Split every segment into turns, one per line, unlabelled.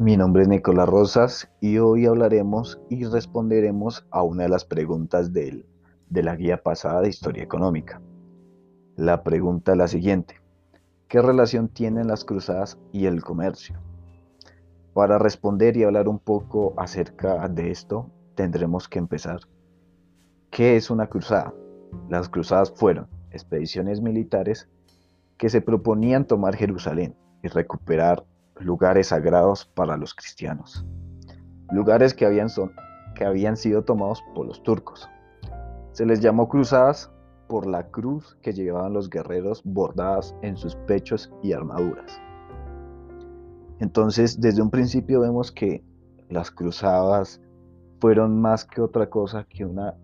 Mi nombre es Nicolás Rosas y hoy hablaremos y responderemos a una de las preguntas de la guía pasada de Historia Económica. La pregunta es la siguiente. ¿Qué relación tienen las cruzadas y el comercio? Para responder y hablar un poco acerca de esto, tendremos que empezar. ¿Qué es una cruzada? Las cruzadas fueron expediciones militares que se proponían tomar Jerusalén y recuperar lugares sagrados para los cristianos, lugares que habían, son, que habían sido tomados por los turcos. Se les llamó cruzadas por la cruz que llevaban los guerreros bordadas en sus pechos y armaduras. Entonces, desde un principio vemos que las cruzadas fueron más que otra cosa que una,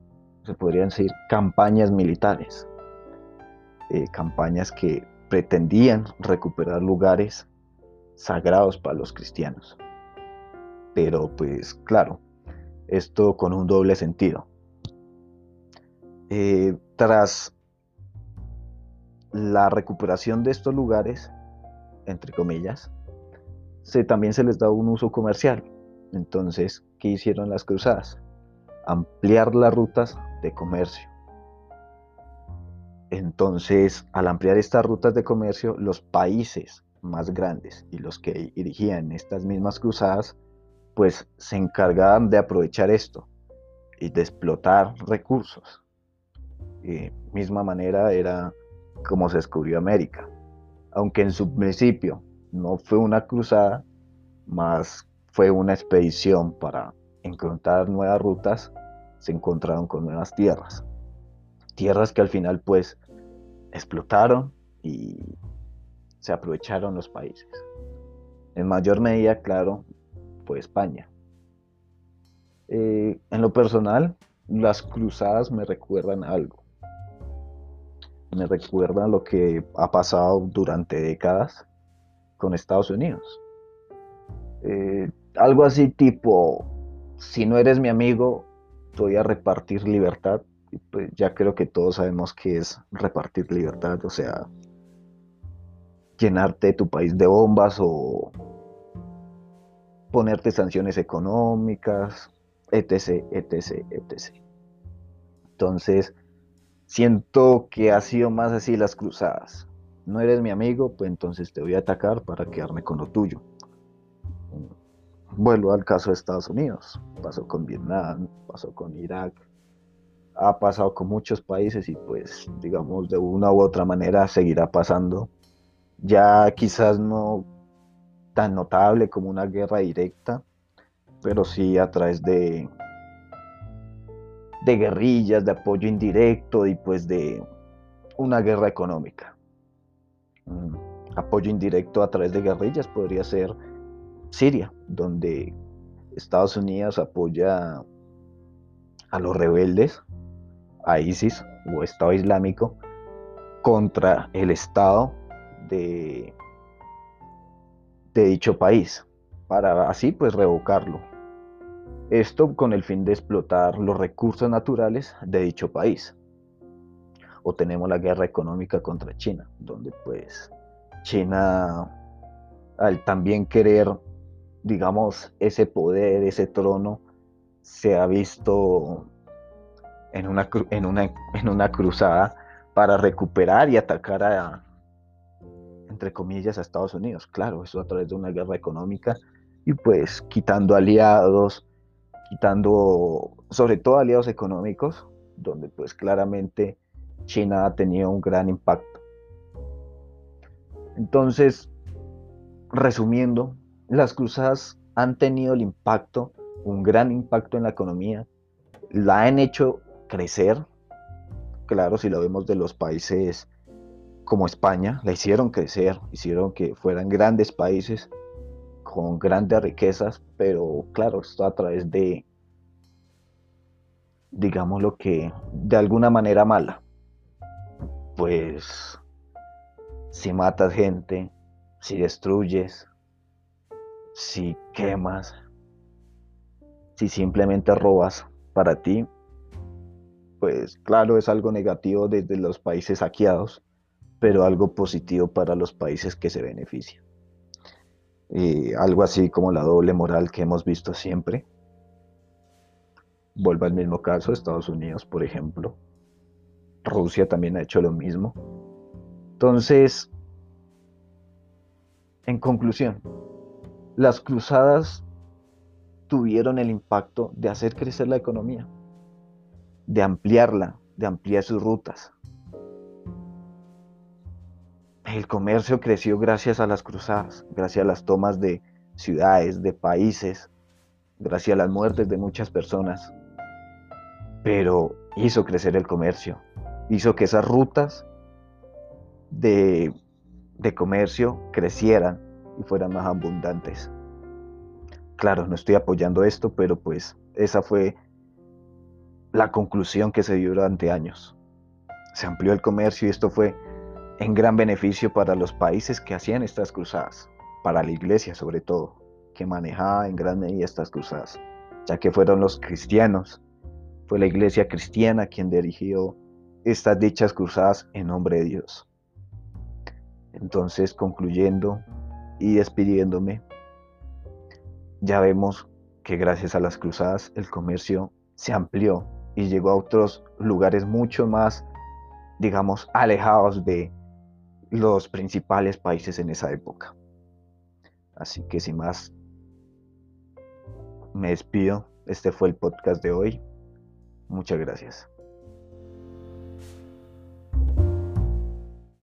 se podrían decir, campañas militares. Eh, campañas que pretendían recuperar lugares sagrados para los cristianos. Pero pues claro, esto con un doble sentido. Eh, tras la recuperación de estos lugares, entre comillas, se, también se les da un uso comercial. Entonces, ¿qué hicieron las cruzadas? Ampliar las rutas de comercio. Entonces, al ampliar estas rutas de comercio, los países más grandes y los que dirigían estas mismas cruzadas, pues se encargaban de aprovechar esto y de explotar recursos. Y misma manera era como se descubrió América. Aunque en su principio no fue una cruzada, más fue una expedición para encontrar nuevas rutas, se encontraron con nuevas tierras. Tierras que al final pues explotaron y se aprovecharon los países. En mayor medida, claro, fue España. Eh, en lo personal, las cruzadas me recuerdan algo. Me recuerdan lo que ha pasado durante décadas con Estados Unidos. Eh, algo así tipo, si no eres mi amigo, voy a repartir libertad. pues ya creo que todos sabemos qué es repartir libertad, o sea, llenarte tu país de bombas o ponerte sanciones económicas, etc., etc., etc. Entonces, siento que ha sido más así las cruzadas. No eres mi amigo, pues entonces te voy a atacar para quedarme con lo tuyo. Vuelvo al caso de Estados Unidos. Pasó con Vietnam, pasó con Irak, ha pasado con muchos países y pues digamos de una u otra manera seguirá pasando ya quizás no tan notable como una guerra directa, pero sí a través de, de guerrillas, de apoyo indirecto y pues de una guerra económica. Mm, apoyo indirecto a través de guerrillas podría ser Siria, donde Estados Unidos apoya a los rebeldes, a ISIS o Estado Islámico, contra el Estado de, dicho país, para así pues revocarlo. Esto con el fin de explotar los recursos naturales de dicho país. O tenemos la guerra económica contra China, donde pues China al también querer, digamos, ese poder, ese trono, se ha visto en una, en una, en una cruzada para recuperar y atacar a, entre comillas, a Estados Unidos. Claro, eso a través de una guerra económica y pues quitando aliados, quitando sobre todo aliados económicos, donde pues claramente China ha tenido un gran impacto. Entonces, resumiendo, las cruzadas han tenido el impacto, un gran impacto en la economía, la han hecho crecer, claro, si lo vemos de los países como España, la hicieron crecer, hicieron que fueran grandes países con grandes riquezas, pero claro, esto a través de, digamos lo que, de alguna manera mala. Pues si matas gente, si destruyes, si quemas, si simplemente robas para ti, pues claro, es algo negativo desde los países saqueados pero algo positivo para los países que se benefician. eh, algo así como la doble moral que hemos visto siempre. Vuelvo al mismo caso, Estados Unidos, por ejemplo. Rusia también ha hecho lo mismo. Entonces, en conclusión, las cruzadas tuvieron el impacto de hacer crecer la economía, de ampliarla, de ampliar sus rutas. El comercio creció gracias a las cruzadas, gracias a las tomas de ciudades, de países, gracias a las muertes de muchas personas. Pero hizo crecer el comercio, hizo que esas rutas de, comercio crecieran y fueran más abundantes. Claro, no estoy apoyando esto, pero pues esa fue la conclusión que se dio durante años. Se amplió el comercio y esto fue en gran beneficio para los países que hacían estas cruzadas, para la iglesia sobre todo, que manejaba en gran medida estas cruzadas, ya que fueron los cristianos, fue la iglesia cristiana quien dirigió estas dichas cruzadas en nombre de Dios. Entonces, concluyendo y despidiéndome, ya vemos que gracias a las cruzadas el comercio se amplió y llegó a otros lugares mucho más, digamos, alejados de los principales países en esa época. Así que sin más, me despido. Este fue el podcast de hoy. Muchas gracias.